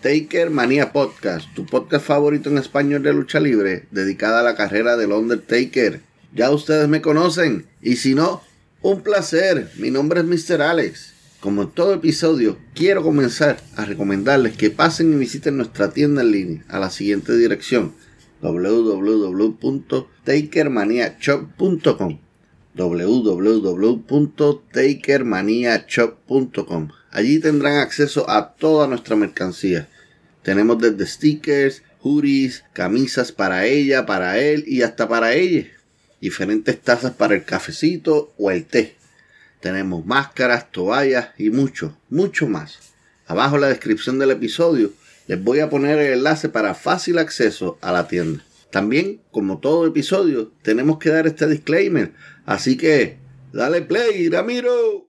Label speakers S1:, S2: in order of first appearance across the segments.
S1: Taker Manía Podcast, tu podcast favorito en español de lucha libre, dedicada a la carrera del Undertaker. Ya ustedes me conocen, y si no, un placer. Mi nombre es Mr. Alex. Como en todo episodio, quiero comenzar a recomendarles que pasen y visiten nuestra tienda en línea a la siguiente dirección www.takermaniashop.com www.takermaniashop.com Allí tendrán acceso a toda nuestra mercancía. Tenemos desde stickers, hoodies, camisas para ella, para él y hasta para ella. Diferentes tazas para el cafecito o el té. Tenemos máscaras, toallas y mucho, mucho más. Abajo en la descripción del episodio les voy a poner el enlace para fácil acceso a la tienda. También, como todo episodio, tenemos que dar este disclaimer. Así que, dale play, Ramiro.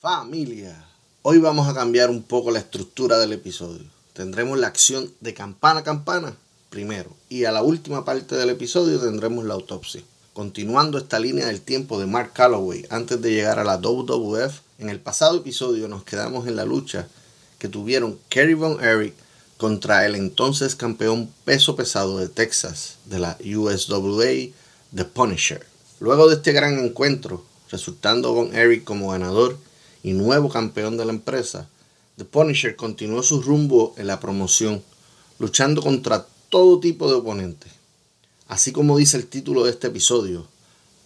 S1: Familia, hoy vamos a cambiar un poco la estructura del episodio. Tendremos la acción de campana a campana primero y a la última parte del episodio tendremos la autopsia. Continuando esta línea del tiempo de Mark Calloway antes de llegar a la WWF, en el pasado episodio nos quedamos en la lucha que tuvieron Kerry Von Erich contra el entonces campeón peso pesado de Texas de la USWA, The Punisher. Luego de este gran encuentro, resultando Von Erich como ganador, y nuevo campeón de la empresa, The Punisher continuó su rumbo en la promoción, luchando contra todo tipo de oponentes. Así como dice el título de este episodio,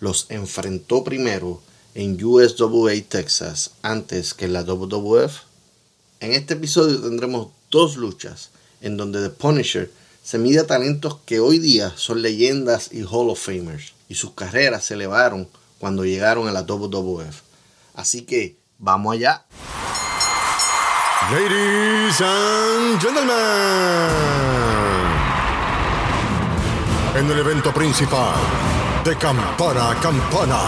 S1: los enfrentó primero en USWA Texas antes que en la WWF. En este episodio tendremos dos luchas en donde The Punisher se mide a talentos que hoy día son leyendas y Hall of Famers y sus carreras se elevaron cuando llegaron a la WWF. Así que Vamos allá.
S2: Ladies and gentlemen. En el evento principal de Campana a Campana.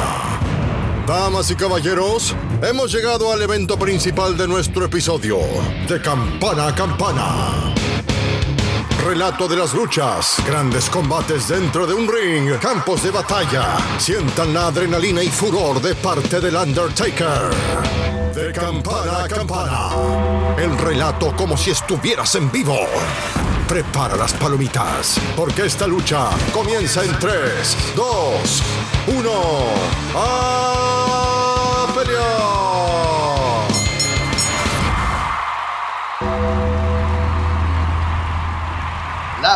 S2: Damas y caballeros, hemos llegado al evento principal de nuestro episodio de Campana a Campana. Relato de las luchas, grandes combates dentro de un ring, campos de batalla. Sientan la adrenalina y furor de parte del Undertaker. De campana a campana. El relato como si estuvieras en vivo. Prepara las palomitas, porque esta lucha comienza en 3, 2, 1. ¡A pelear!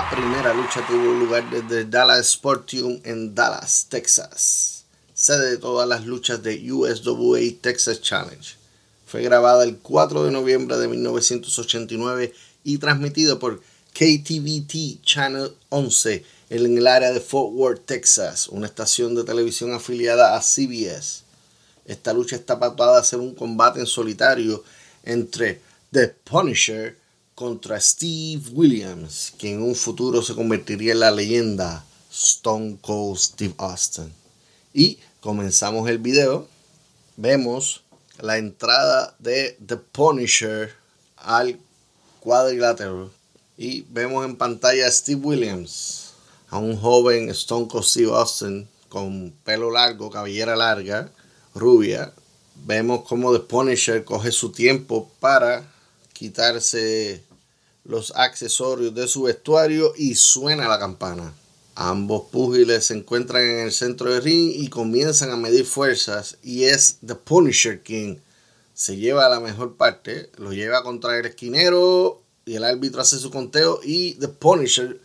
S1: La primera lucha tuvo lugar desde Dallas Sportium en Dallas, Texas, sede de todas las luchas de USWA Texas Challenge. Fue grabada el 4 de noviembre de 1989 y transmitida por KTVT Channel 11 en el área de Fort Worth, Texas, una estación de televisión afiliada a CBS. Esta lucha está pautada a ser un combate en solitario entre The Punisher contra Steve Williams, quien en un futuro se convertiría en la leyenda Stone Cold Steve Austin. Y comenzamos el video. Vemos la entrada de The Punisher al cuadrilátero. Y vemos en pantalla a Steve Williams, a un joven Stone Cold Steve Austin con pelo largo, cabellera larga, rubia. Vemos cómo The Punisher coge su tiempo para quitarse los accesorios de su vestuario y suena la campana. Ambos púgiles se encuentran en el centro del ring y comienzan a medir fuerzas y es The Punisher quien se lleva a la mejor parte, lo lleva contra el esquinero y el árbitro hace su conteo y The Punisher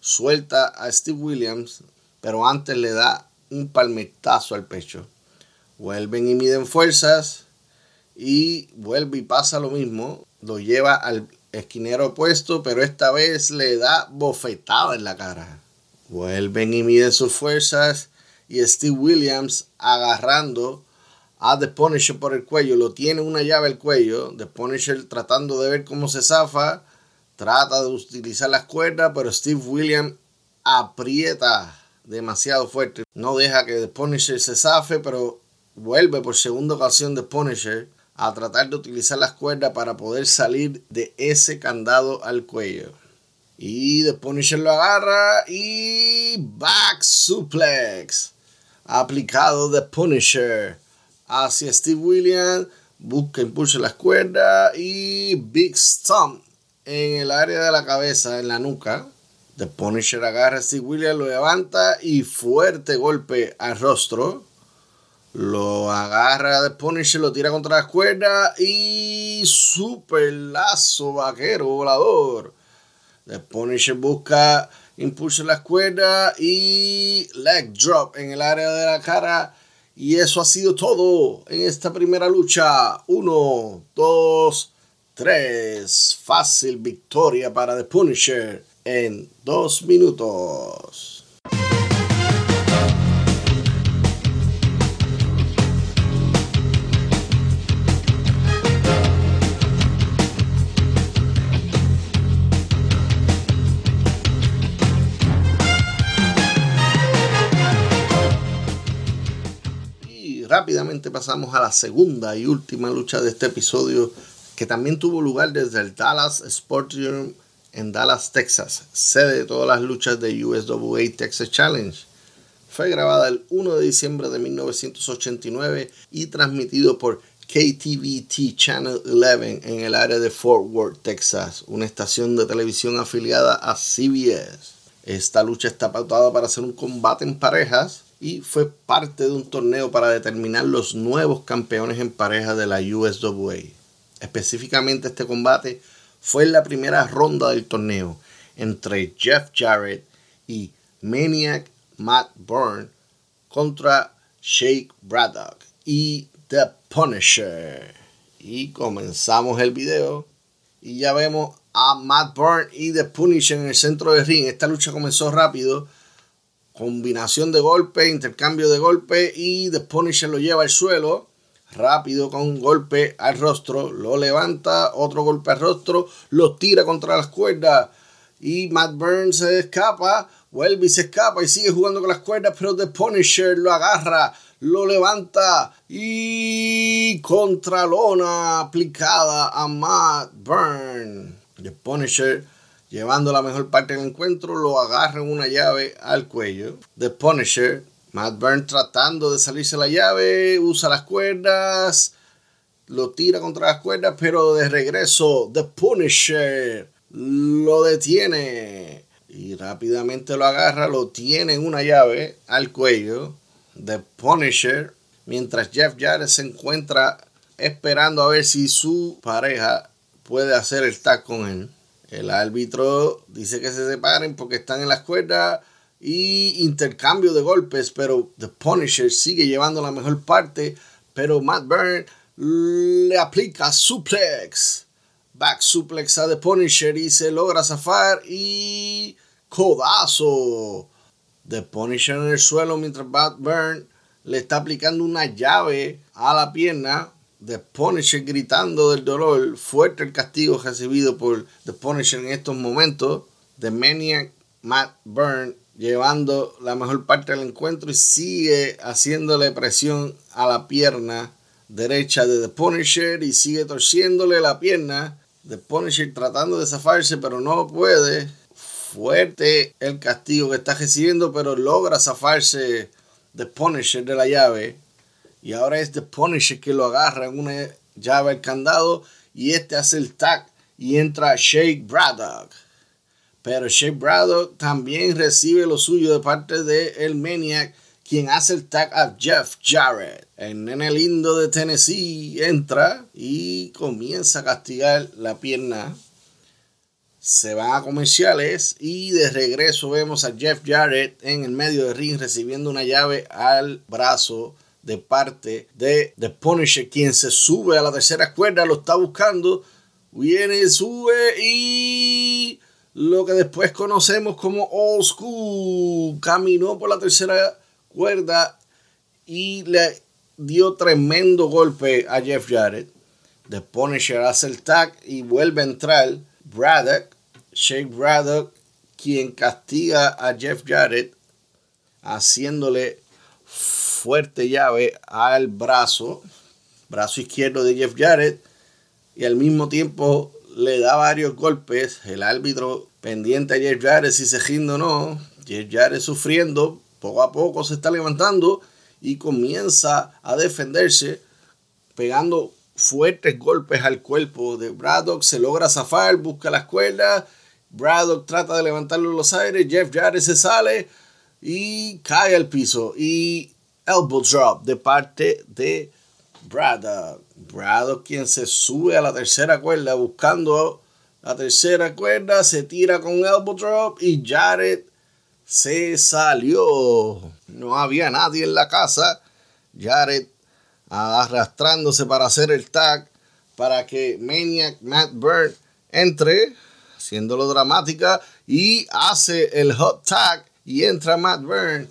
S1: suelta a Steve Williams, pero antes le da un palmetazo al pecho. Vuelven y miden fuerzas y vuelve y pasa lo mismo, lo lleva al esquinero opuesto, pero esta vez le da bofetada en la cara. Vuelven y miden sus fuerzas y Steve Williams agarrando a The por el cuello, lo tiene una llave al cuello, The tratando de ver cómo se zafa, trata de utilizar las cuerdas, pero Steve Williams aprieta demasiado fuerte, no deja que The Punisher se zafe, pero vuelve por segunda ocasión The Punisher a tratar de utilizar las cuerdas para poder salir de ese candado al cuello. Y The Punisher lo agarra y back suplex. Aplicado The Punisher hacia Steve Williams. Busca impulso las cuerdas y Big Stomp en el área de la cabeza, en la nuca. The Punisher agarra a Steve Williams, lo levanta y fuerte golpe al rostro. Lo agarra The Punisher, lo tira contra las cuerdas y super lazo vaquero volador. The Punisher busca impulso en las cuerdas y leg drop en el área de la cara. Y eso ha sido todo en esta primera lucha. Uno, dos, tres. Fácil victoria para The Punisher en dos minutos. Pasamos a la segunda y última lucha de este episodio que también tuvo lugar desde el Dallas Sports en Dallas, Texas, sede de todas las luchas de USWA Texas Challenge. Fue grabada el 1 de diciembre de 1989 y transmitido por KTVT Channel 11 en el área de Fort Worth, Texas, una estación de televisión afiliada a CBS. Esta lucha está pautada para hacer un combate en parejas y fue parte de un torneo para determinar los nuevos campeones en pareja de la USWA. Específicamente este combate fue en la primera ronda del torneo entre Jeff Jarrett y Maniac Matt Byrne contra Shake Braddock y The Punisher. Y comenzamos el video y ya vemos a Matt Byrne y The Punisher en el centro del ring. Esta lucha comenzó rápido combinación de golpe, intercambio de golpe y The Punisher lo lleva al suelo. Rápido con un golpe al rostro, lo levanta, otro golpe al rostro, lo tira contra las cuerdas y Matt Burns se escapa, vuelve y se escapa y sigue jugando con las cuerdas, pero The Punisher lo agarra, lo levanta y contralona aplicada a Matt Burns. The Punisher llevando la mejor parte del encuentro, lo agarra en una llave al cuello. The Punisher, Matt Burns tratando de salirse la llave, usa las cuerdas, lo tira contra las cuerdas, pero de regreso, The Punisher lo detiene y rápidamente lo agarra, lo tiene en una llave al cuello. The Punisher, mientras Jeff Jarrett se encuentra esperando a ver si su pareja puede hacer el tag con él. El árbitro dice que se separen porque están en las cuerdas y intercambio de golpes, pero The Punisher sigue llevando la mejor parte, pero Matt Byrne le aplica suplex, back suplex a The Punisher y se logra zafar y codazo. The Punisher en el suelo mientras Matt Byrne le está aplicando una llave a la pierna The Punisher gritando del dolor, fuerte el castigo recibido por The Punisher en estos momentos. The Maniac Matt Byrne llevando la mejor parte del encuentro y sigue haciéndole presión a la pierna derecha de The Punisher y sigue torciéndole la pierna. The Punisher tratando de zafarse, pero no puede. Fuerte el castigo que está recibiendo, pero logra zafarse The Punisher de la llave. Y ahora es The Punisher que lo agarra en una llave al candado. Y este hace el tag y entra Shake Braddock. Pero Shake Braddock también recibe lo suyo de parte de el Maniac quien hace el tag a Jeff Jarrett. El nene lindo de Tennessee entra y comienza a castigar la pierna. Se van a comerciales y de regreso vemos a Jeff Jarrett en el medio de ring recibiendo una llave al brazo de parte de The Punisher, quien se sube a la tercera cuerda, lo está buscando, viene, sube y lo que después conocemos como Old School caminó por la tercera cuerda y le dio tremendo golpe a Jeff Jarrett. The Punisher hace el tag y vuelve a entrar Braddock, Shake Braddock, quien castiga a Jeff Jarrett haciéndole fuerte llave al brazo, brazo izquierdo de Jeff Jarrett, y al mismo tiempo le da varios golpes. El árbitro pendiente a Jeff Jarrett si se ginda o no. Jeff Jarrett sufriendo, poco a poco se está levantando y comienza a defenderse pegando fuertes golpes al cuerpo de Braddock. Se logra zafar, busca la escuela. Braddock trata de levantarlo en los aires. Jeff Jarrett se sale y cae al piso. Y elbow drop de parte de Braddock. Braddock quien se sube a la tercera cuerda buscando la tercera cuerda. Se tira con elbow drop y Jarrett se salió. No había nadie en la casa. Jared arrastrándose para hacer el tag para que Maniac Matt Byrne entre, haciéndolo dramática, y hace el hot tag y entra Matt Byrne,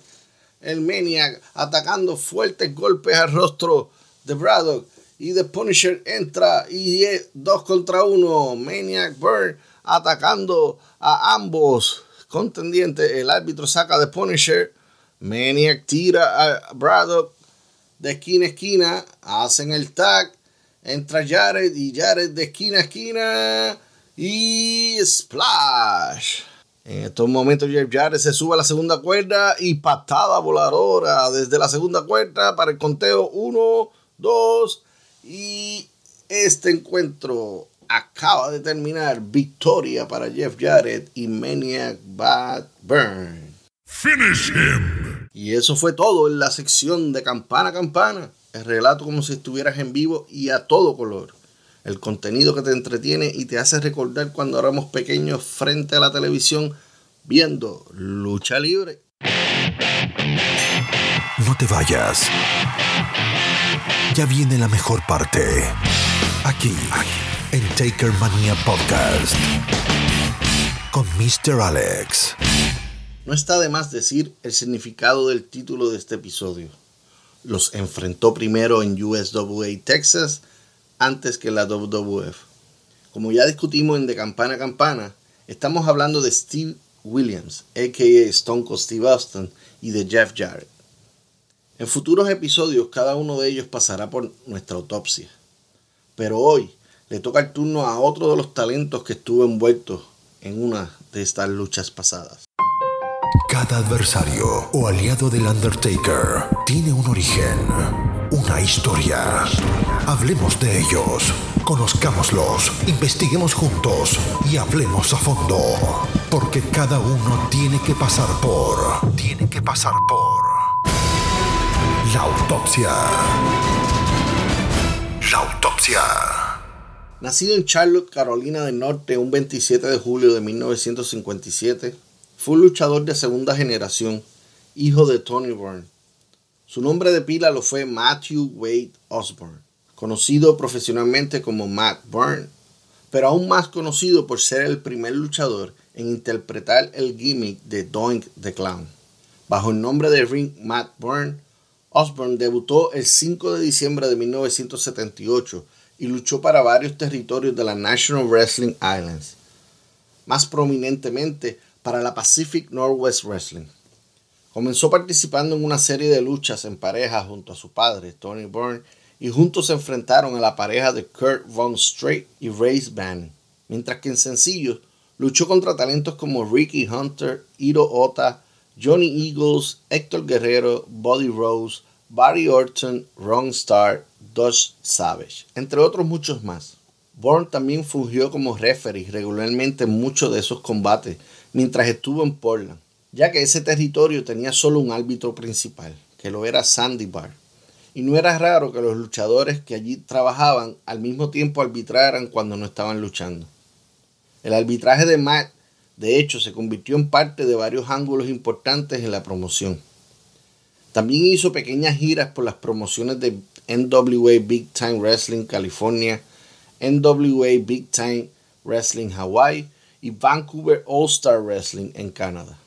S1: el Maniac, atacando fuertes golpes al rostro de Braddock. Y The Punisher entra y es dos contra uno. Maniac Byrne atacando a ambos contendiente, el árbitro saca de Punisher, Maniac tira a Braddock de esquina a esquina, hacen el tag, entra Jared y Jared de esquina a esquina y splash. En estos momentos Jeff Jarrett se sube a la segunda cuerda y patada voladora desde la segunda cuerda para el conteo 1, 2 y este encuentro acaba de terminar victoria para Jeff Jarrett y Maniac Bad Burn.
S3: Finish him.
S1: Y eso fue todo en la sección de campana a campana. El relato como si estuvieras en vivo y a todo color. El contenido que te entretiene y te hace recordar cuando éramos pequeños frente a la televisión viendo lucha libre.
S3: No te vayas. Ya viene la mejor parte. Aquí. En Taker Mania Podcast con Mr. Alex.
S1: No está de más decir el significado del título de este episodio. Los enfrentó primero en USWA Texas antes que la WWF. Como ya discutimos en De Campana a Campana, estamos hablando de Steve Williams, aka Stone Cold Steve Austin, y de Jeff Jarrett. En futuros episodios cada uno de ellos pasará por nuestra autopsia. Pero hoy le toca el turno a otro de los talentos que estuvo envuelto en una de estas luchas pasadas.
S3: Cada adversario o aliado del Undertaker tiene un origen, una historia. Hablemos de ellos, conozcámoslos, investiguemos juntos y hablemos a fondo. Porque cada uno tiene que pasar por... Tiene que pasar por... La autopsia. La autopsia.
S1: Nacido en Charlotte, Carolina del Norte, un 27 de julio de 1957, fue un luchador de segunda generación, hijo de Tony Byrne. Su nombre de pila lo fue Matthew Wade Osborne, conocido profesionalmente como Matt Byrne, pero aún más conocido por ser el primer luchador en interpretar el gimmick de Doink the Clown. Bajo el nombre de Ring Matt Byrne, Osborne debutó el 5 de diciembre de 1978 y luchó para varios territorios de la National Wrestling Islands, más prominentemente para la Pacific Northwest Wrestling. Comenzó participando en una serie de luchas en pareja junto a su padre, Tony Byrne, y juntos se enfrentaron a la pareja de Kurt Von Straight y Race Bannon, mientras que en sencillos luchó contra talentos como Ricky Hunter, Hiro Ota, Johnny Eagles, Héctor Guerrero, Buddy Rose, Barry Orton, Ron Starr, Dodge Savage, entre otros muchos más. Bourne también fungió como referee regularmente en muchos de esos combates mientras estuvo en Portland, ya que ese territorio tenía solo un árbitro principal, que lo era Sandy Barr. Y no era raro que los luchadores que allí trabajaban al mismo tiempo arbitraran cuando no estaban luchando. El arbitraje de Matt, de hecho, se convirtió en parte de varios ángulos importantes en la promoción. También hizo pequeñas giras por las promociones de NWA Big Time Wrestling California, NWA Big Time Wrestling Hawaii y Vancouver All Star Wrestling en Canadá.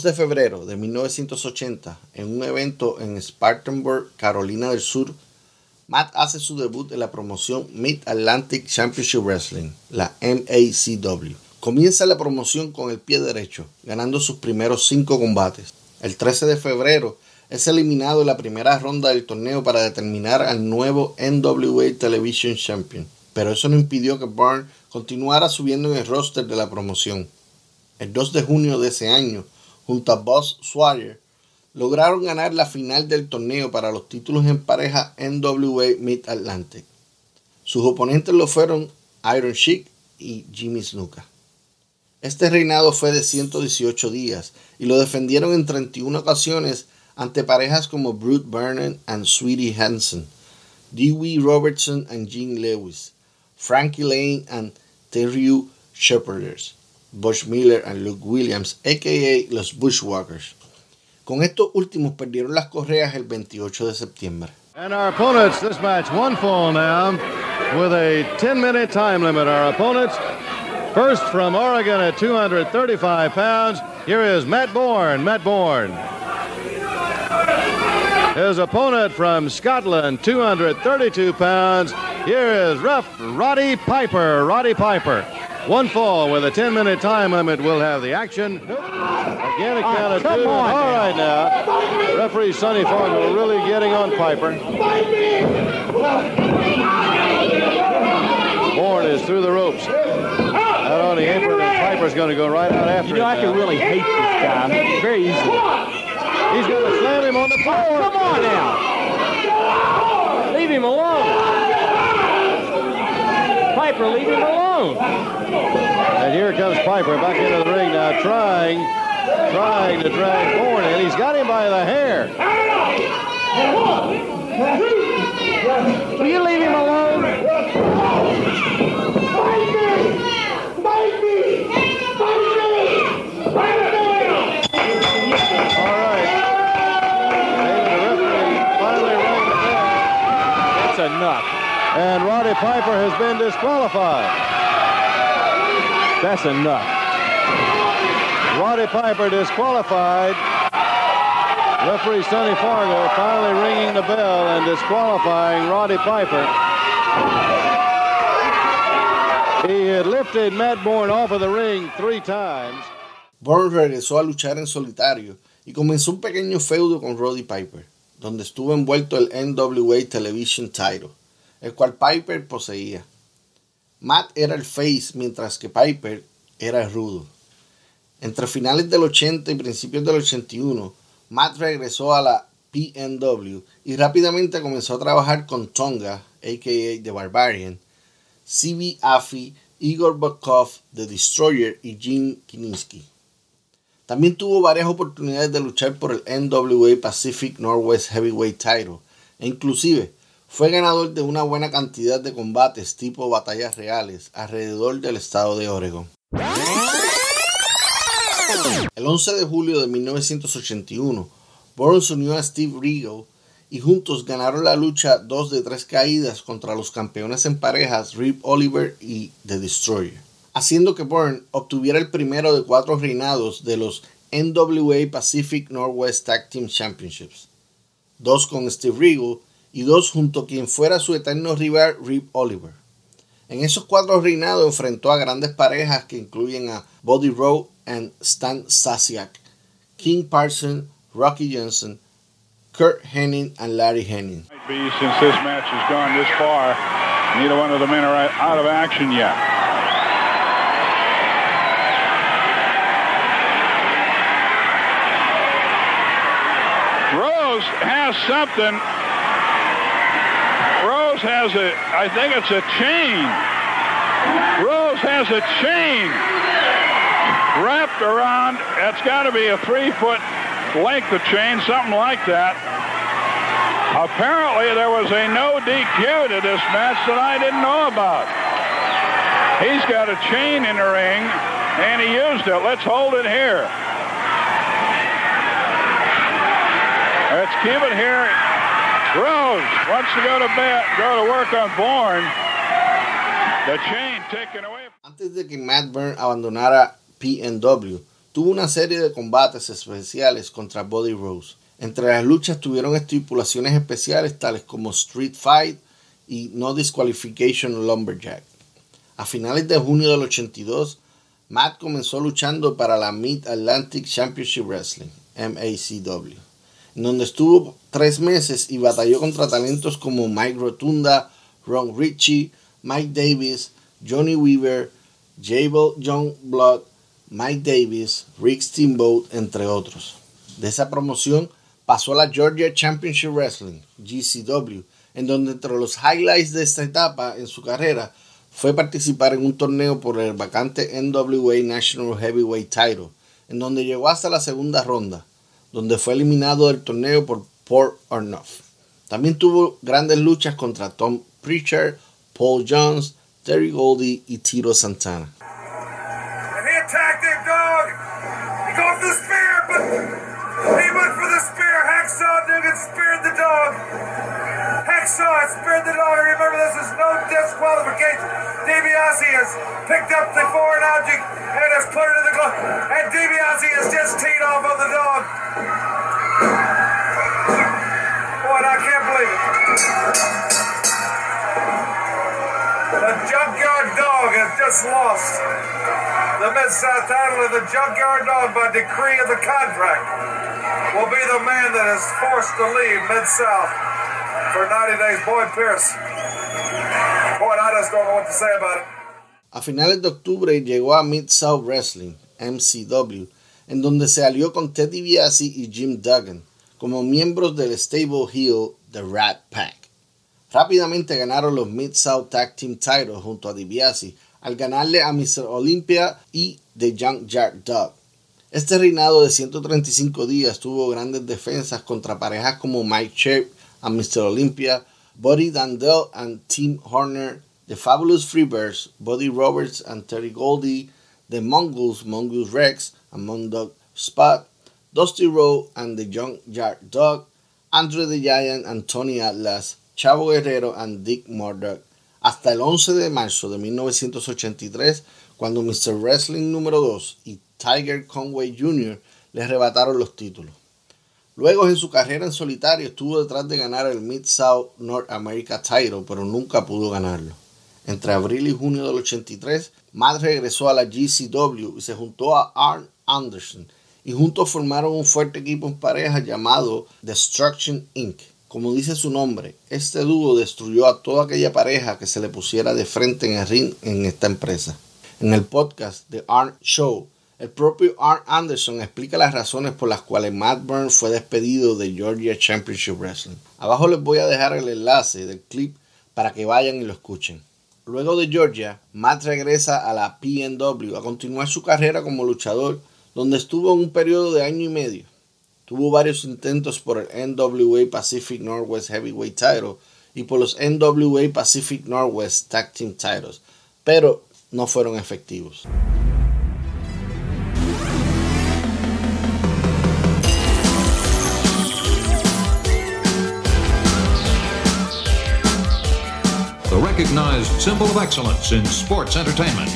S1: 2 de febrero de 1980, en un evento en Spartanburg, Carolina del Sur, Matt hace su debut en la promoción Mid Atlantic Championship Wrestling, la MACW. Comienza la promoción con el pie derecho, ganando sus primeros cinco combates. El 13 de febrero es eliminado en la primera ronda del torneo para determinar al nuevo NWA Television Champion, pero eso no impidió que Byrne continuara subiendo en el roster de la promoción. El 2 de junio de ese año, junto a Buzz Swire, lograron ganar la final del torneo para los títulos en pareja NWA Mid Atlantic. Sus oponentes lo fueron Iron Sheik y Jimmy Snuka. Este reinado fue de 118 días y lo defendieron en 31 ocasiones ante parejas como Brute Vernon and Sweetie Hansen, Dewey Robertson and Gene Lewis, Frankie Lane and Terry Shepherders, Bush Miller and Luke Williams, aka los Bushwalkers. Con estos últimos perdieron las correas el 28 de septiembre.
S4: And our opponents, this match one fall now with a 10 minute time limit. Our opponents, first from Oregon at 235 pounds, here is Matt Bourne. Matt Bourne. His opponent from Scotland, 232 pounds, here is rough Roddy Piper. Roddy Piper. One fall with a 10 minute time limit will have the action. Again, a ah, count of two. All right now. Referee Sonny Fargo really getting on Piper. Bourne is through the ropes. Out on the apron, and Piper's going to go right out after
S5: You know, I
S4: now.
S5: can really hate this guy very easily.
S4: He's going to slam him on the floor.
S5: Come on now. Leave him alone. Piper, leave him alone.
S4: And here comes Piper back into the ring now, trying, trying to drag Bourne in. He's got him by the hair.
S5: Will you leave him alone?
S4: All And Roddy Piper has been disqualified.
S5: That's enough.
S4: Roddy Piper disqualified. Referee Sonny Fargo finally ringing the bell and disqualifying Roddy Piper. He had lifted Matt Bourne off of the ring three times.
S1: Bourne regresó a luchar en solitario y comenzó un pequeño feudo con Roddy Piper, donde estuvo envuelto el NWA Television Title, el cual Piper poseía. Matt era el face mientras que Piper era el rudo. Entre finales del 80 y principios del 81, Matt regresó a la PNW y rápidamente comenzó a trabajar con Tonga, aka The Barbarian, CB Affy, Igor Bokov, The Destroyer y Jim Kiniski. También tuvo varias oportunidades de luchar por el NWA Pacific Northwest Heavyweight Title e inclusive fue ganador de una buena cantidad de combates tipo batallas reales alrededor del estado de Oregon. El 11 de julio de 1981, Bourne se unió a Steve Regal y juntos ganaron la lucha dos de tres caídas contra los campeones en parejas Rip Oliver y The Destroyer, haciendo que Bourne obtuviera el primero de cuatro reinados de los NWA Pacific Northwest Tag Team Championships, dos con Steve Regal y dos junto a quien fuera su eterno rival Rip Oliver. En esos cuatro reinados enfrentó a grandes parejas que incluyen a Buddy Rowe and Stan Stasiak, King Parson, Rocky Johnson, Kurt Henning, and Larry Henning.
S6: Since this match has gone this far, neither one of the men are out of action yet. Rose has something. Rose has a, I think it's a chain. Rose has a chain wrapped around, that's got to be a three foot length of chain, something like that. Apparently there was a no DQ to this match that I didn't know about. He's got a chain in the ring, and he used it. Let's hold it here. Let's keep it here. Rose wants to go to bed, go to work on Bourne. The chain taken away.
S1: Antes de que Matt Byrne abandonara PNW, tuvo una serie de combates especiales contra Buddy Rose. Entre las luchas tuvieron estipulaciones especiales tales como Street Fight y No Disqualification Lumberjack. A finales de junio del 82, Matt comenzó luchando para la Mid Atlantic Championship Wrestling, MACW, donde estuvo tres meses y batalló contra talentos como Mike Rotunda, Ron Ritchie, Mike Davis, Johnny Weaver, Jabel John Blood, Mike Davis, Rick Steamboat, entre otros. De esa promoción pasó a la Georgia Championship Wrestling, GCW, en donde entre los highlights de esta etapa en su carrera fue participar en un torneo por el vacante NWA National Heavyweight Title, en donde llegó hasta la segunda ronda, donde fue eliminado del torneo por Port Ornoff. También tuvo grandes luchas contra Tom Preacher, Paul Jones, Terry Goldie y Tito Santana.
S7: He went for the spear. Hacksaw Duggan speared the dog. Hacksaw speared the dog. Remember, this is no disqualification. DiBiase has picked up the foreign object and has put it in the glove. And DiBiase has just teed off on the dog. Boy, I can't believe it. The Junkyard Dog has just lost the Mid-South title and the Junkyard Dog by decree of the contract will be the man that is forced to leave Mid-South for 90 days. Pierce. I just don't know what to say about it.
S1: A finales de octubre llegó a Mid-South Wrestling, MCW, en donde se alió con Ted DiBiase y Jim Duggan como miembros del stable heel The Rat Pack. Rápidamente ganaron los Mid-South Tag Team Titles junto a DiBiase al ganarle a Mr. Olympia y The Junkyard Dog. Este reinado de 135 días tuvo grandes defensas contra parejas como Mike Shape and Mr. Olympia, Buddy Dandel and Tim Horner, The Fabulous Freebirds, Buddy Roberts and Terry Goldie, The Mongols, Mongoose Rex and Mondog Spot, Dusty Rowe and the Junkyard Dog, Andre the Giant and Tony Atlas, Chavo Guerrero and Dick Murdoch, hasta el 11 de marzo de 1983, cuando Mr. Wrestling número 2 y Tiger Conway Jr. le arrebataron los títulos. Luego en su carrera en solitario estuvo detrás de ganar el Mid-South North America Title, pero nunca pudo ganarlo. Entre abril y junio del 83, Matt regresó a la GCW y se juntó a Arn Anderson, y juntos formaron un fuerte equipo en pareja llamado Destruction Inc. Como dice su nombre, este dúo destruyó a toda aquella pareja que se le pusiera de frente en el ring en esta empresa. En el podcast The Arn Show, el propio Arn Anderson explica las razones por las cuales Matt Burns fue despedido de Georgia Championship Wrestling. Abajo les voy a dejar el enlace del clip para que vayan y lo escuchen. Luego de Georgia, Matt regresa a la PNW a continuar su carrera como luchador, donde estuvo en un periodo de año y medio. Tuvo varios intentos por el NWA Pacific Northwest Heavyweight Title y por los NWA Pacific Northwest Tag Team Titles, pero no fueron efectivos.
S8: Recognized symbol of excellence in sports entertainment.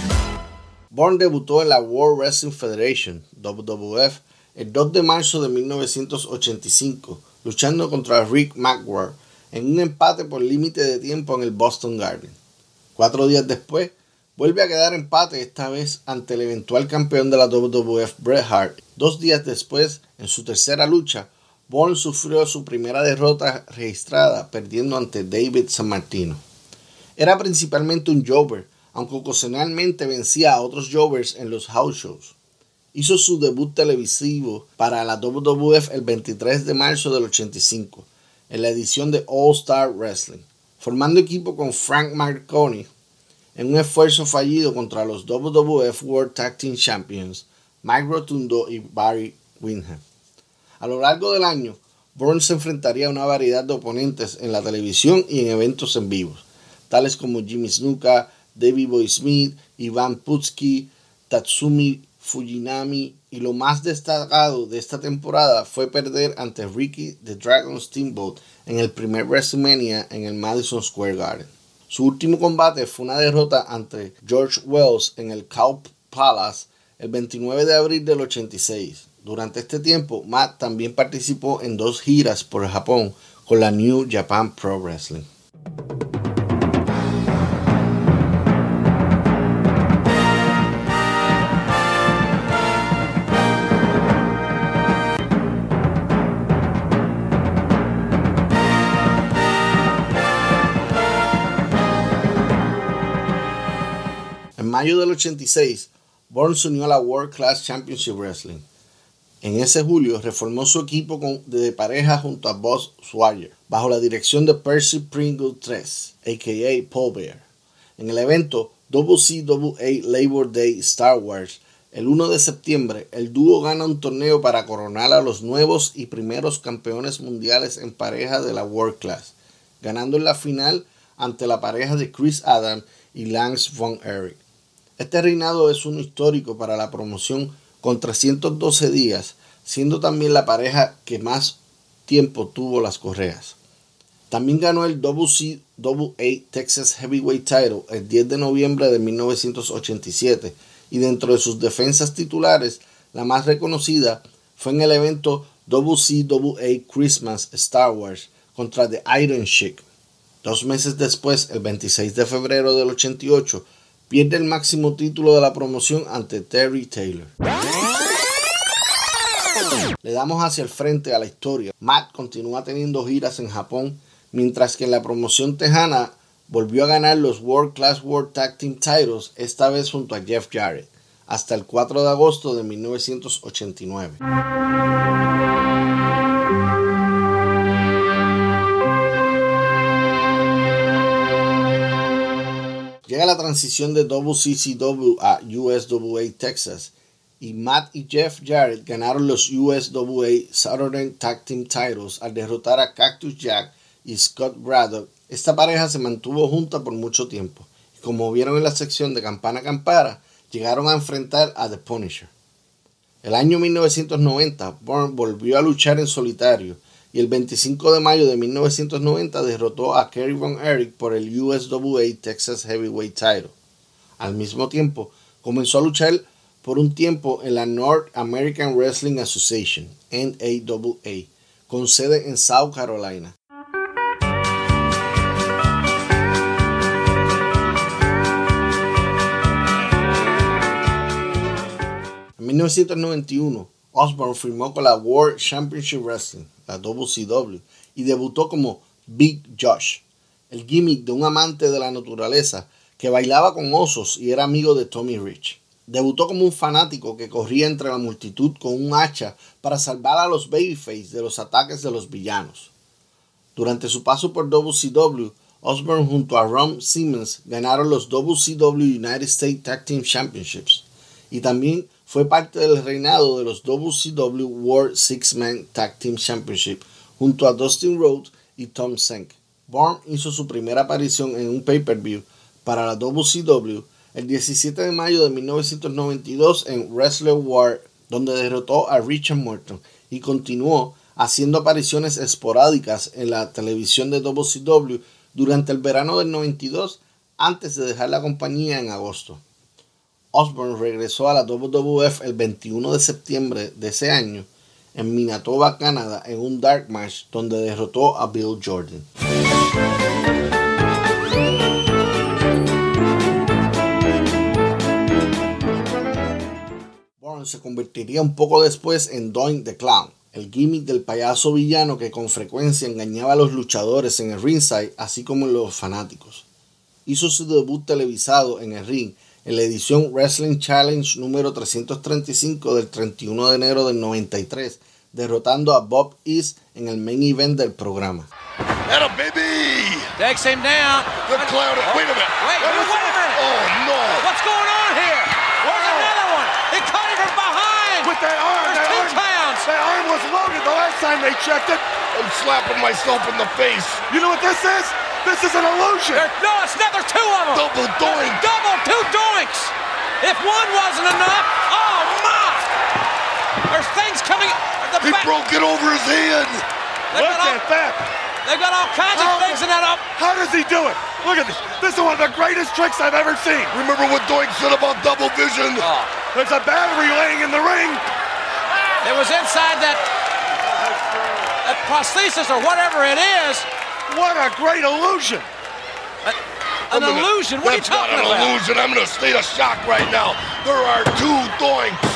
S1: Bourne debutó en la World Wrestling Federation, WWF, el 2 de marzo de 1985, luchando contra Rick McGuire en un empate por límite de tiempo en el Boston Garden. Cuatro días después, vuelve a quedar empate esta vez ante el eventual campeón de la WWF Bret Hart. Dos días después, en su tercera lucha, Bourne sufrió su primera derrota registrada perdiendo ante David San Martino. Era principalmente un Jover, aunque ocasionalmente vencía a otros Jovers en los house shows. Hizo su debut televisivo para la WWF el 23 de marzo del 85, en la edición de All Star Wrestling, formando equipo con Frank Marconi en un esfuerzo fallido contra los WWF World Tag Team Champions Mike Rotundo y Barry Windham. A lo largo del año, Bourne se enfrentaría a una variedad de oponentes en la televisión y en eventos en vivos, tales como Jimmy Snuka, David Boy Smith, Ivan Putski, Tatsumi Fujinami y lo más destacado de esta temporada fue perder ante Ricky the Dragon Steamboat en el primer WrestleMania en el Madison Square Garden. Su último combate fue una derrota ante George Wells en el Cow Palace el 29 de abril del 86. Durante este tiempo, Matt también participó en dos giras por Japón con la New Japan Pro Wrestling. En mayo del 86, Bourne se unió a la World Class Championship Wrestling. En ese julio reformó su equipo de pareja junto a Boss Swagger, bajo la dirección de Percy Pringle III, a.k.a. Paul Bear. En el evento WCWA Labor Day Star Wars, el 1 de septiembre, el dúo gana un torneo para coronar a los nuevos y primeros campeones mundiales en pareja de la World Class, ganando en la final ante la pareja de Chris Adam y Lance Von Erich. Este reinado es un histórico para la promoción con 312 días, siendo también la pareja que más tiempo tuvo las correas. También ganó el WCWA Texas Heavyweight Title el 10 de noviembre de 1987 y dentro de sus defensas titulares, la más reconocida fue en el evento WCWA Christmas Star Wars contra The Iron Sheik. Dos meses después, el 26 de febrero del 88, pierde el máximo título de la promoción ante Terry Taylor. Le damos hacia el frente a la historia. Matt continúa teniendo giras en Japón, mientras que en la promoción tejana volvió a ganar los World Class World Tag Team Titles, esta vez junto a Jeff Jarrett, hasta el 4 de agosto de 1989. La transición de WCCW a USWA Texas y Matt y Jeff Jarrett ganaron los USWA Southern Tag Team Titles al derrotar a Cactus Jack y Scott Braddock. Esta pareja se mantuvo junta por mucho tiempo y como vieron en la sección de Campana Campara, llegaron a enfrentar a The Punisher. El año 1990, Bourne volvió a luchar en solitario y el 25 de mayo de 1990 derrotó a Kerry Von Erich por el USWA Texas Heavyweight Title. Al mismo tiempo, comenzó a luchar por un tiempo en la North American Wrestling Association, NAWA, con sede en South Carolina. En 1991, Osborne firmó con la World Championship Wrestling, la WCW, y debutó como Big Josh, el gimmick de un amante de la naturaleza que bailaba con osos y era amigo de Tommy Rich. Debutó como un fanático que corría entre la multitud con un hacha para salvar a los babyface de los ataques de los villanos. Durante su paso por WCW, Osborne junto a Ron Simmons ganaron los WCW United States Tag Team Championships y también fue parte del reinado de los WCW World Six Man Tag Team Championship junto a Dustin Rhodes y Tom Senk. Bourne hizo su primera aparición en un pay-per-view para la WCW el 17 de mayo de 1992 en Wrestler War, donde derrotó a Richard Morton y continuó haciendo apariciones esporádicas en la televisión de WCW durante el verano del 92 antes de dejar la compañía en agosto. Osborne regresó a la WWF el 21 de septiembre de ese año en Manitoba, Canadá, en un Dark Match donde derrotó a Bill Jordan. Bourne se convertiría un poco después en Doink the Clown, el gimmick del payaso villano que con frecuencia engañaba a los luchadores en el ringside, así como en los fanáticos. Hizo su debut televisado en el ring en la edición Wrestling Challenge número 335 del 31 de enero del 93, derrotando a Bob East en el main event del programa.
S9: That baby!
S5: Takes him down.
S9: The cloud. Wait a minute.
S5: Wait, wait, wait a minute.
S9: Oh, no.
S5: What's going on
S9: was loaded the last time they checked it. I'm slapping myself in the face. You know what this is? This is an illusion.
S5: There, no, it's not. There's two of them.
S9: Double doink.
S5: Double, two doinks. If one wasn't enough, oh my! There's things coming. The
S9: He
S5: back.
S9: broke it over his head.
S5: They've got all,
S9: that.
S5: They've got all kinds of
S9: How-
S5: things in that up.
S9: How does he do it? Look at this. This is one of the greatest tricks I've ever seen. Remember what Doink said about double vision?
S5: Oh.
S9: There's a battery laying in the ring.
S5: It was inside that that prosthesis or whatever it is.
S9: What a great illusion.
S5: An illusion. What are you
S9: That's not
S5: talking
S9: an
S5: about?
S9: illusion. I'm in a state of shock right now. There are two Doinks.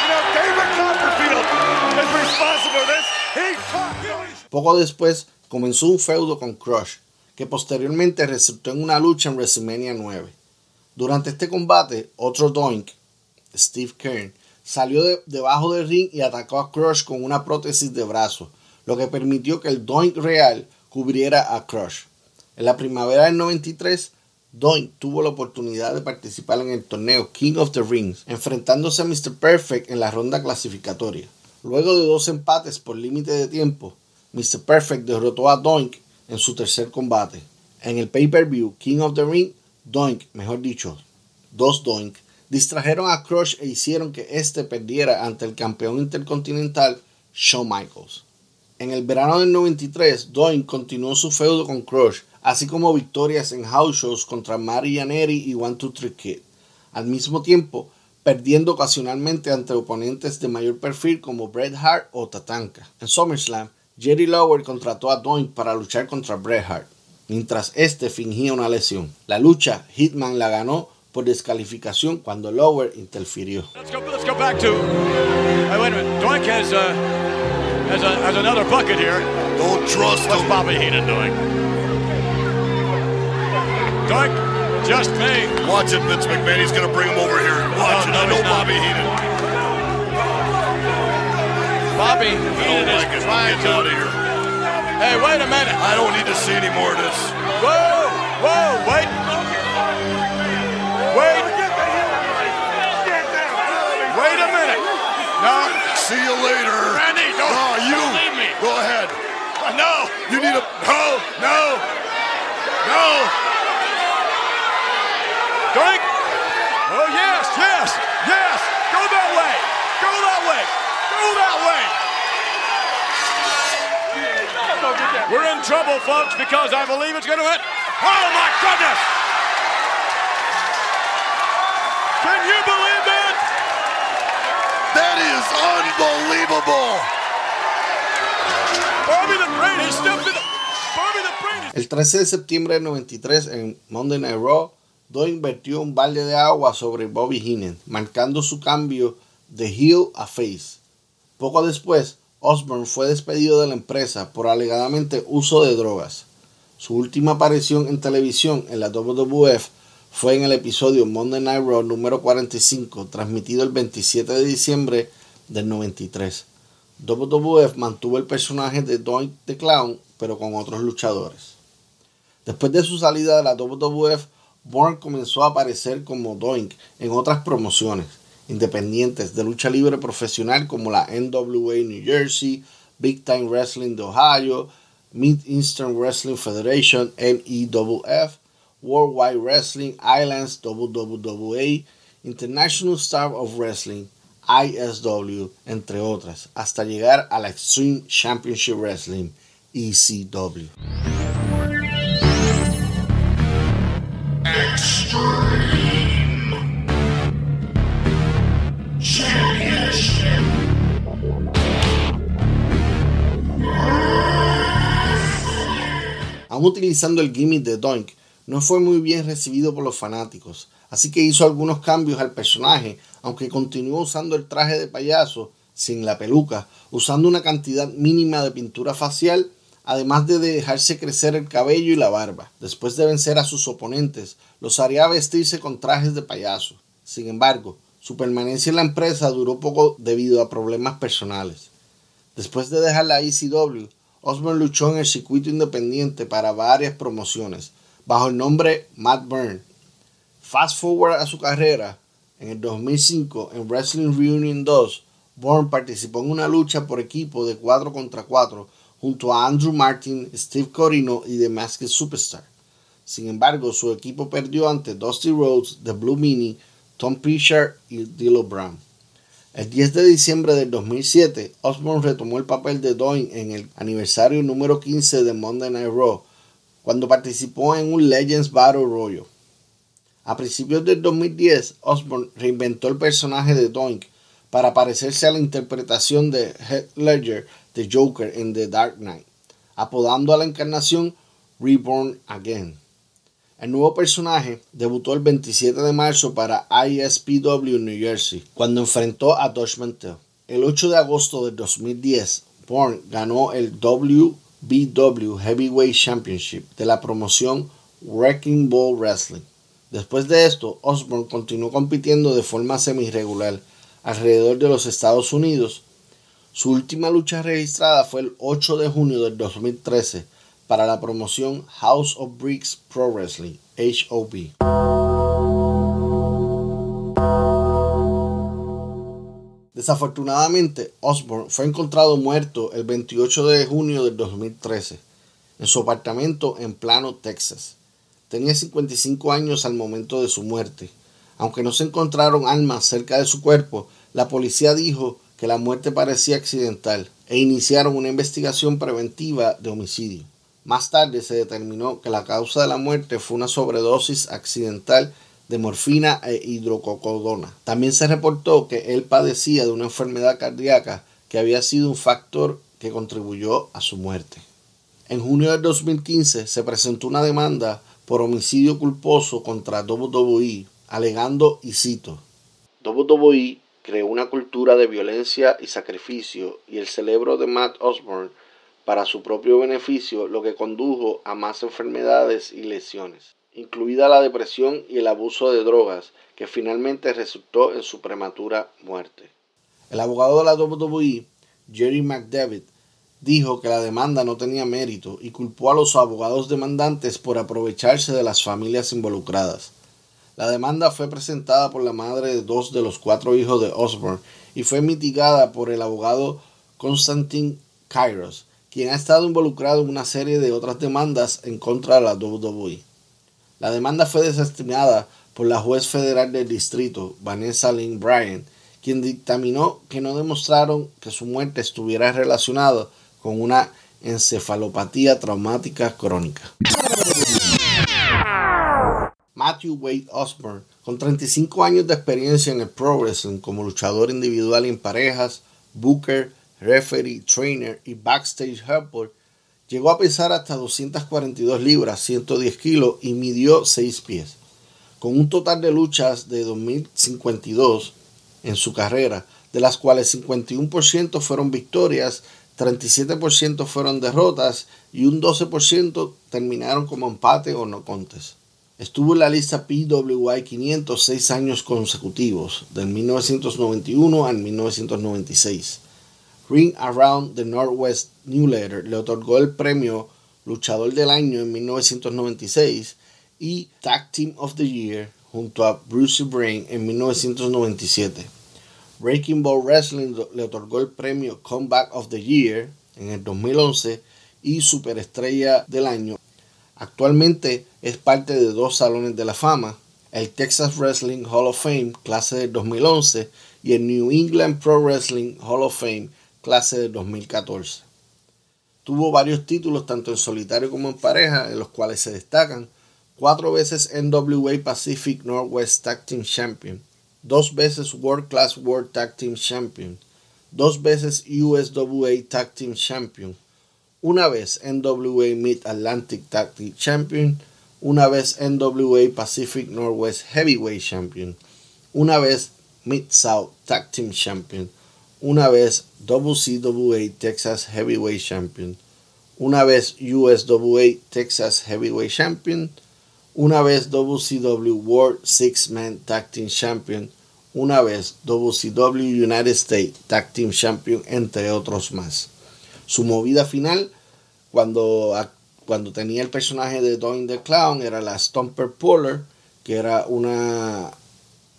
S9: You know, David Copperfield is responsible for this. He taught
S1: Poco después comenzó un feudo con Crush, que posteriormente resultó en una lucha en WrestleMania 9. Durante este combate, otro Doink, Steve Kern, salió de- debajo del ring y atacó a Crush con una prótesis de brazo, lo que permitió que el Doink real cubriera a Crush. En la primavera del 93, Doink tuvo la oportunidad de participar en el torneo King of the Rings, enfrentándose a Mr. Perfect en la ronda clasificatoria. Luego de dos empates por límite de tiempo, Mr. Perfect derrotó a Doink en su tercer combate. En el pay-per-view King of the Ring, Doink, mejor dicho, dos Doink, distrajeron a Crush e hicieron que éste perdiera ante el campeón intercontinental Shawn Michaels. En el verano del 93, Doink continuó su feudo con Crush, así como victorias en house shows contra Mari Janeri y One Two Three Kid. Al mismo tiempo, perdiendo ocasionalmente ante oponentes de mayor perfil como Bret Hart o Tatanka. En SummerSlam, Jerry Lawler contrató a Doink para luchar contra Bret Hart, mientras este fingía una lesión. La lucha, Hitman la ganó por descalificación cuando Lawler interfirió.
S10: Let's go, let's go back to. Hey, wait a minute. Doink has, uh, has, a, has another bucket here.
S9: Don't trust
S10: What's
S9: him.
S10: Bobby Heenan doing? Doink just may.
S9: Watch it, Vince McMahon. He's going to bring him over here. Watch
S10: Oh,
S9: it.
S10: no,
S9: I know
S10: he's not.
S9: Bobby Heenan.
S10: Bobby
S9: I
S10: Heenan
S9: don't
S10: is
S9: like it. I'm
S10: trying
S9: getting out of here.
S10: Hey, wait a minute.
S9: I don't need to see any more of this.
S10: Whoa, whoa, wait. Wait, No,
S9: See you later.
S10: Randy, don't,
S9: No, you.
S10: don't leave me.
S9: Go ahead.
S10: Uh, no,
S9: You need a.
S10: no, no, no. Doink. Oh, yes, yes, yes. Go that way. Go that way. Go that way. We're in trouble, folks, because I believe it's going to hit. Oh, my goodness. Can you believe that?
S9: That is unbelievable.
S10: Bobby the Brain has stepped in. Bobby the Brain is
S1: El 13 de septiembre del 93 en Monday Night Raw, Doink vertió un balde de agua sobre Bobby Heenan, marcando su cambio de heel a face. Poco después, Osborne fue despedido de la empresa por alegadamente uso de drogas. Su última aparición en televisión en la WWF fue en el episodio Monday Night Raw número 45, transmitido el 27 de diciembre del 93. WWF mantuvo el personaje de Doink the Clown, pero con otros luchadores. Después de su salida de la WWF, Bourne comenzó a aparecer como Doink en otras promociones independientes de lucha libre profesional como la NWA New Jersey, Big Time Wrestling de Ohio, Mid Eastern Wrestling Federation MEWF, Worldwide Wrestling, Islands, WWA, International Star of Wrestling, ISW, entre otras, hasta llegar a la Extreme Championship Wrestling, ECW. Extreme Aún utilizando el gimmick de Doink, no fue muy bien recibido por los fanáticos, así que hizo algunos cambios al personaje, aunque continuó usando el traje de payaso sin la peluca, usando una cantidad mínima de pintura facial, además de dejarse crecer el cabello y la barba. Después de vencer a sus oponentes, los haría vestirse con trajes de payaso. Sin embargo, su permanencia en la empresa duró poco debido a problemas personales. Después de dejar la ECW, Osborne luchó en el circuito independiente para varias promociones, bajo el nombre Matt Byrne. Fast forward a su carrera, en el 2005 en Wrestling Reunion 2, Bourne participó en una lucha por equipo de 4 contra 4 junto a Andrew Martin, Steve Corino y The Masked Superstar. Sin embargo, su equipo perdió ante Dusty Rhodes, The Blue Mini, Tom Pritchard y D'Lo Brown. El 10 de diciembre del 2007, Osborne retomó el papel de Doink en el aniversario número 15 de Monday Night Raw, cuando participó en un Legends Battle Royal. A principios del 2010, Osborne reinventó el personaje de Doink para parecerse a la interpretación de Heath Ledger de Joker en The Dark Knight, apodando a la encarnación Reborn Again. El nuevo personaje debutó el 27 de marzo para ISPW New Jersey, cuando enfrentó a Dutch Mantel. El 8 de agosto de 2010, Bourne ganó el WBW Heavyweight Championship de la promoción Wrecking Ball Wrestling. Después de esto, Osborne continuó compitiendo de forma semi-regular alrededor de los Estados Unidos. Su última lucha registrada fue el 8 de junio del 2013 para la promoción House of Bricks Pro Wrestling, HOB. Desafortunadamente, Osborne fue encontrado muerto el 28 de junio del 2013 en su apartamento en Plano, Texas. Tenía 55 años al momento de su muerte aunque no se encontraron armas cerca de su cuerpo, la policía dijo que la muerte parecía accidental e iniciaron una investigación preventiva de homicidio. Más tarde se determinó que la causa de la muerte fue una sobredosis accidental de morfina e hidrococodona. También se reportó que él padecía de una enfermedad cardíaca que había sido un factor que contribuyó a su muerte. En junio del 2015 se presentó una demanda por homicidio culposo contra WWE alegando, y cito, WWE creó una cultura de violencia y sacrificio y el cerebro de Matt Osborne para su propio beneficio, lo que condujo a más enfermedades y lesiones, incluida la depresión y el abuso de drogas, que finalmente resultó en su prematura muerte. El abogado de la WWE, Jerry McDevitt, dijo que la demanda no tenía mérito y culpó a los abogados demandantes por aprovecharse de las familias involucradas. La demanda fue presentada por la madre de dos de los cuatro hijos de Osborne y fue mitigada por el abogado Constantin Kairos, quien ha estado involucrado en una serie de otras demandas en contra de la WWE. La demanda fue desestimada por la juez federal del distrito, Vanessa Lynn Bryan, quien dictaminó que no demostraron que su muerte estuviera relacionada con una encefalopatía traumática crónica. Matthew Wade Osborne, con 35 años de experiencia en el pro wrestling como luchador individual en parejas, booker, referee, trainer y backstage helper, llegó a pesar hasta 242 libras, 110 kilos y midió 6 pies. Con un total de luchas de 2052 en su carrera, de las cuales 51% fueron victorias, 37% fueron derrotas y un 12% terminaron como empate o no contes. Estuvo en la lista PWI 506 años consecutivos, del 1991 al 1996. Ring Around the Northwest Newsletter le otorgó el premio Luchador del Año en 1996 y Tag Team of the Year junto a Bruce Brain en 1997. Breaking Ball Wrestling le otorgó el premio Comeback of the Year en el 2011 y Superestrella del Año Actualmente es parte de dos salones de la fama, el Texas Wrestling Hall of Fame clase de 2011 y el New England Pro Wrestling Hall of Fame clase de 2014. Tuvo varios títulos tanto en solitario como en pareja, en los cuales se destacan cuatro veces NWA Pacific Northwest Tag Team Champion, dos veces World Class World Tag Team Champion, dos veces USWA Tag Team Champion, una vez NWA Mid Atlantic Tag Team Champion, una vez NWA Pacific Northwest Heavyweight Champion, una vez Mid South Tag Team Champion, una vez WCWA Texas Heavyweight Champion, una vez USWA Texas Heavyweight Champion, una vez WCW World Six Man Tag Team Champion, una vez WCW United States Tag Team Champion, entre otros más. Su movida final, cuando, cuando tenía el personaje de Doing the Clown, era la Stomper Puller, que era una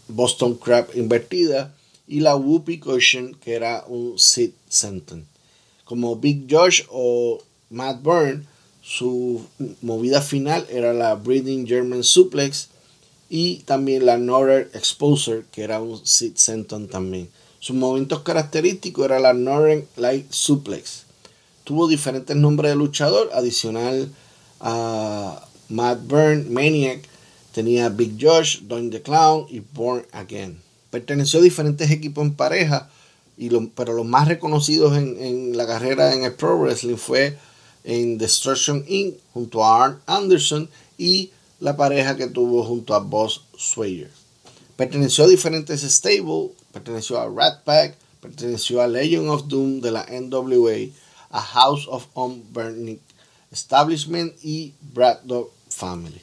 S1: Boston Crab invertida, y la Whoopi Cushion, que era un Sit Senton. Como Big Josh o Matt Byrne, su movida final era la Breathing German Suplex y también la Northern Exposer, que era un Sit Senton también. Sus movimientos característicos era la Northern Light Suplex. Tuvo diferentes nombres de luchador, adicional a Matt Byrne, Maniac, tenía Big Josh, Doing the Clown y Born Again. Perteneció a diferentes equipos en pareja, y pero los más reconocidos en, en la carrera en el Pro Wrestling fue en Destruction Inc. junto a Arn Anderson y la pareja que tuvo junto a Boss Swayer. Perteneció a diferentes stables, perteneció a Rat Pack, perteneció a Legend of Doom de la NWA, a House of Unburning Establishment y Brad Dog Family.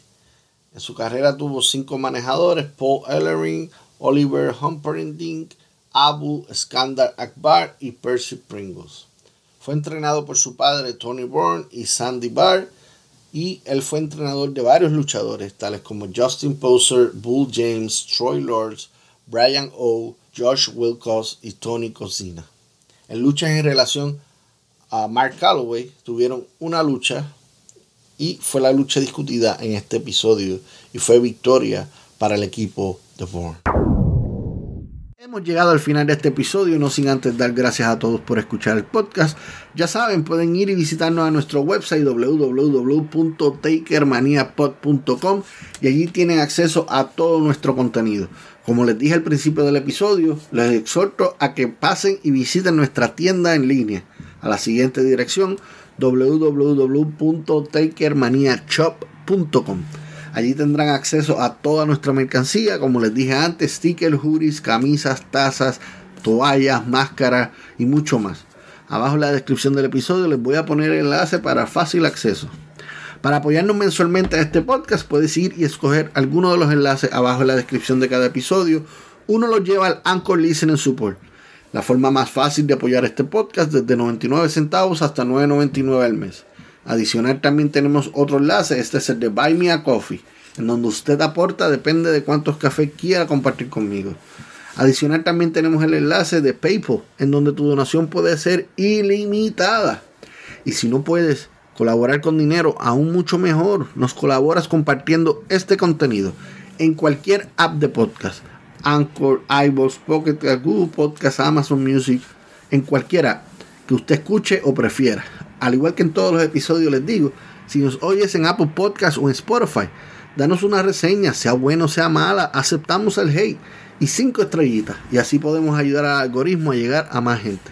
S1: En su carrera tuvo cinco manejadores, Paul Ellering, Oliver Humperdinck, Abu Skandar Akbar y Percy Pringles. Fue entrenado por su padre Tony Bourne y Sandy Barr y él fue entrenador de varios luchadores tales como Justin Poser, Bull James, Troy Lords, Brian O, Josh Wilcox y Tony Cosina. En luchas en relación a Mark Calloway tuvieron una lucha y fue la lucha discutida en este episodio y fue victoria para el equipo de Bourne. Hemos llegado al final de este episodio, no sin antes dar gracias a todos por escuchar el podcast. Ya saben, pueden ir y visitarnos a nuestro website www.takermaniapod.com y allí tienen acceso a todo nuestro contenido. Como les dije al principio del episodio, les exhorto a que pasen y visiten nuestra tienda en línea a la siguiente dirección www.takermaniashop.com. Allí tendrán acceso a toda nuestra mercancía, como les dije antes, stickers, hoodies, camisas, tazas, toallas, máscaras y mucho más. Abajo en la descripción del episodio les voy a poner el enlace para fácil acceso. Para apoyarnos mensualmente a este podcast puedes ir y escoger alguno de los enlaces abajo en la descripción de cada episodio. Uno los lleva al Anchor Listening Support, la forma más fácil de apoyar este podcast desde 99 centavos hasta 9.99 al mes. Adicional también tenemos otro enlace, este es el de Buy Me a Coffee, en donde usted aporta, depende de cuántos cafés quiera compartir conmigo. Adicional también tenemos el enlace de PayPal, en donde tu donación puede ser ilimitada. Y si no puedes colaborar con dinero, aún mucho mejor, nos colaboras compartiendo este contenido en cualquier app de podcast. Anchor, iVoox, Pocket, Google Podcast, Amazon Music, en cualquiera que usted escuche o prefiera al igual que en todos los episodios les digo, si nos oyes en Apple Podcast o en Spotify, danos una reseña, sea buena o sea mala, aceptamos el hate y cinco estrellitas y así podemos ayudar al algoritmo a llegar a más gente.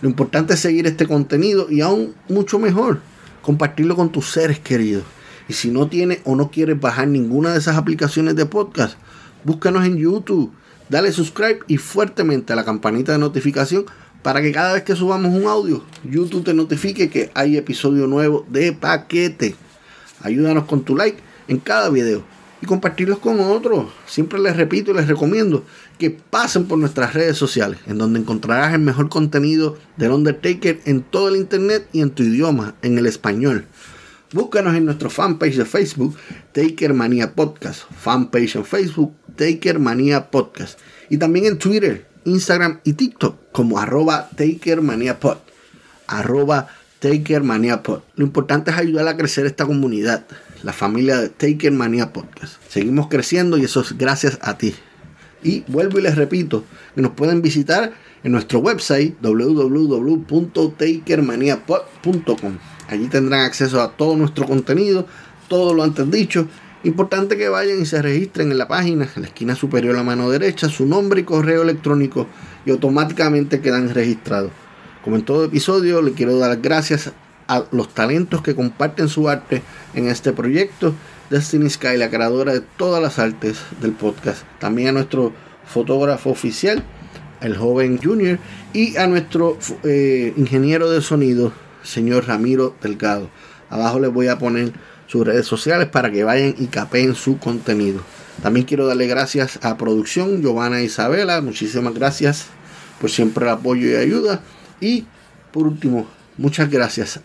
S1: Lo importante es seguir este contenido y aún mucho mejor, compartirlo con tus seres queridos. Y si no tienes o no quieres bajar ninguna de esas aplicaciones de podcast, búscanos en YouTube, dale subscribe y fuertemente a la campanita de notificación para que cada vez que subamos un audio, YouTube te notifique que hay episodio nuevo de paquete. Ayúdanos con tu like en cada video y compartirlos con otros. Siempre les repito y les recomiendo que pasen por nuestras redes sociales, en donde encontrarás el mejor contenido del Undertaker en todo el internet y en tu idioma, en el español. Búscanos en nuestro fanpage de Facebook, Taker Manía Podcast. Fanpage en Facebook, Taker Manía Podcast. Y también en Twitter, Instagram y TikTok como arroba TakerManiaPod. Arroba TakerManiaPod. Lo importante es ayudar a crecer esta comunidad, la familia de Taker Podcast. Seguimos creciendo y eso es gracias a ti. Y vuelvo y les repito que nos pueden visitar en nuestro website www.takermaniapod.com. Allí tendrán acceso a todo nuestro contenido, todo lo antes dicho Importante que vayan y se registren en la página, en la esquina superior a la mano derecha, su nombre y correo electrónico y automáticamente quedan registrados. Como en todo episodio, le quiero dar gracias a los talentos que comparten su arte en este proyecto. Destiny Sky, la creadora de todas las artes del podcast. También a nuestro fotógrafo oficial, el joven Junior, y a nuestro eh, ingeniero de sonido, señor Ramiro Delgado. Abajo les voy a poner sus redes sociales para que vayan y capeen su contenido. También quiero darle gracias a producción, Giovanna Isabela, muchísimas gracias por siempre el apoyo y ayuda. Y por último, muchas gracias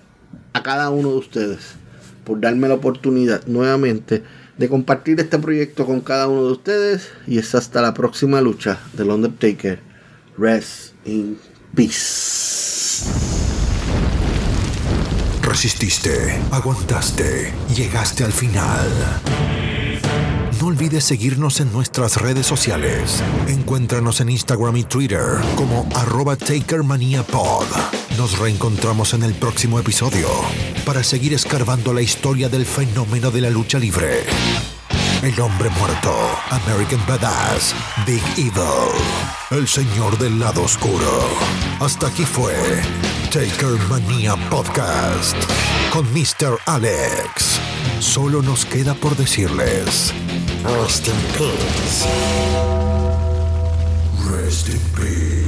S1: a cada uno de ustedes por darme la oportunidad nuevamente de compartir este proyecto con cada uno de ustedes. Y es hasta la próxima lucha del Undertaker. Rest in peace.
S3: Resististe, aguantaste, llegaste al final. No olvides seguirnos en nuestras redes sociales. Encuéntranos en Instagram y Twitter como arroba TakerManiaPod. Nos reencontramos en el próximo episodio para seguir escarbando la historia del fenómeno de la lucha libre. El hombre muerto, American Badass, Big Evil, el señor del lado oscuro. Hasta aquí fue Taker Mania Podcast con Mr. Alex. Solo nos queda por decirles. Rest in peace. Rest in peace.